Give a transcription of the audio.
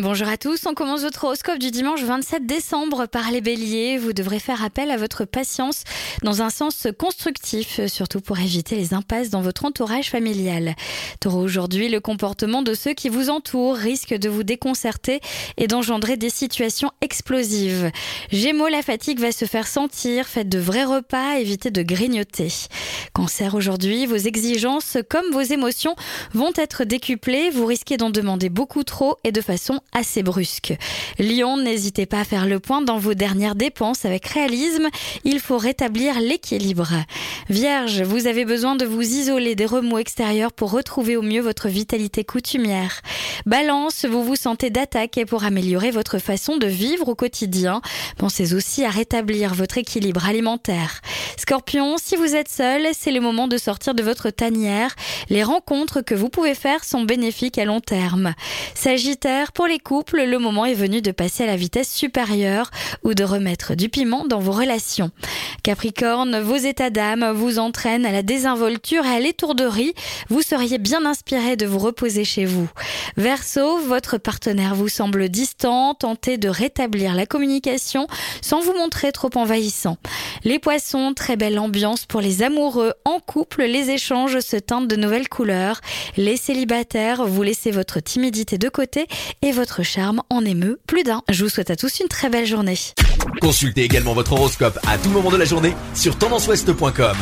Bonjour à tous, on commence votre horoscope du dimanche 27 décembre par les béliers. Vous devrez faire appel à votre patience dans un sens constructif, surtout pour éviter les impasses dans votre entourage familial. Taureau, aujourd'hui, le comportement de ceux qui vous entourent risque de vous déconcerter et d'engendrer des situations explosives. Gémeaux, la fatigue va se faire sentir, faites de vrais repas, évitez de grignoter. Cancer, aujourd'hui, vos exigences comme vos émotions vont être décuplées, vous risquez d'en demander beaucoup trop et de façon assez brusque. Lion, n'hésitez pas à faire le point dans vos dernières dépenses avec réalisme. Il faut rétablir l'équilibre. Vierge, vous avez besoin de vous isoler des remous extérieurs pour retrouver au mieux votre vitalité coutumière. Balance, vous vous sentez d'attaque et pour améliorer votre façon de vivre au quotidien, pensez aussi à rétablir votre équilibre alimentaire. Scorpion, si vous êtes seul, c'est le moment de sortir de votre tanière. Les rencontres que vous pouvez faire sont bénéfiques à long terme. Sagittaire, pour les couples, le moment est venu de passer à la vitesse supérieure ou de remettre du piment dans vos relations. Capricorne, vos états d'âme vous entraînent à la désinvolture et à l'étourderie. Vous seriez bien inspiré de vous reposer chez vous. Verseau, votre partenaire vous semble distant, tentez de rétablir la communication sans vous montrer trop envahissant. Les poissons, très belle ambiance pour les amoureux. En couple, les échanges se teintent de nouvelles couleurs. Les célibataires, vous laissez votre timidité de côté et votre charme en émeut plus d'un. Je vous souhaite à tous une très belle journée. Consultez également votre horoscope à tout moment de la journée sur tendanceouest.com.